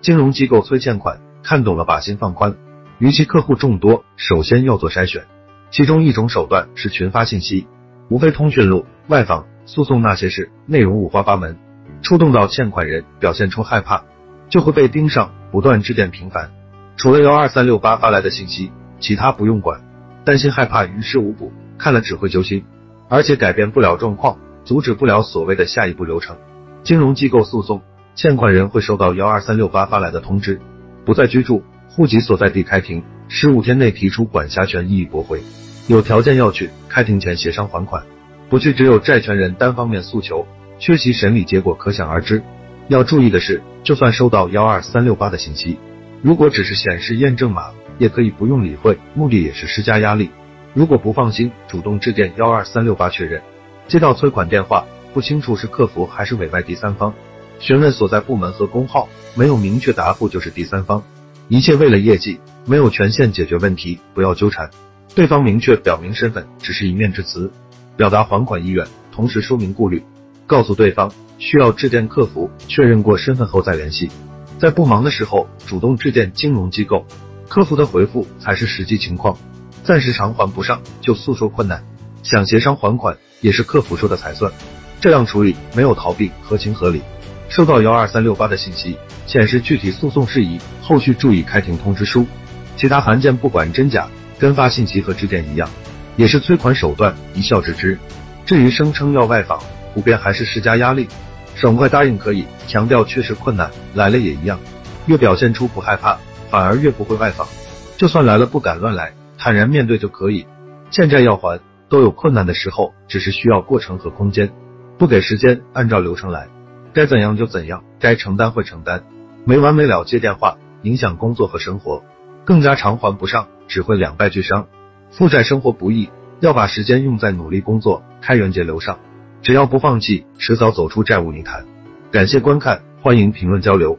金融机构催欠款，看懂了把心放宽。逾期客户众多，首先要做筛选。其中一种手段是群发信息，无非通讯录、外访、诉讼那些事，内容五花八门，触动到欠款人，表现出害怕，就会被盯上，不断致电频繁。除了幺二三六八发来的信息，其他不用管。担心害怕于事无补，看了只会揪心，而且改变不了状况，阻止不了所谓的下一步流程。金融机构诉讼。欠款人会收到幺二三六八发来的通知，不再居住，户籍所在地开庭，十五天内提出管辖权异议驳回，有条件要去，开庭前协商还款，不去只有债权人单方面诉求，缺席审理结果可想而知。要注意的是，就算收到幺二三六八的信息，如果只是显示验证码，也可以不用理会，目的也是施加压力。如果不放心，主动致电幺二三六八确认。接到催款电话，不清楚是客服还是委外第三方。询问所在部门和工号，没有明确答复就是第三方。一切为了业绩，没有权限解决问题，不要纠缠。对方明确表明身份，只是一面之词，表达还款意愿，同时说明顾虑，告诉对方需要致电客服确认过身份后再联系。在不忙的时候，主动致电金融机构，客服的回复才是实际情况。暂时偿还不上就诉说困难，想协商还款也是客服说的才算。这样处理没有逃避，合情合理。收到幺二三六八的信息，显示具体诉讼事宜，后续注意开庭通知书。其他函件不管真假，跟发信息和致电一样，也是催款手段，一笑置之。至于声称要外访，普遍还是施加压力。爽快答应可以，强调确实困难，来了也一样。越表现出不害怕，反而越不会外访。就算来了，不敢乱来，坦然面对就可以。欠债要还，都有困难的时候，只是需要过程和空间。不给时间，按照流程来。该怎样就怎样，该承担会承担，没完没了接电话，影响工作和生活，更加偿还不上，只会两败俱伤。负债生活不易，要把时间用在努力工作、开源节流上。只要不放弃，迟早走出债务泥潭。感谢观看，欢迎评论交流。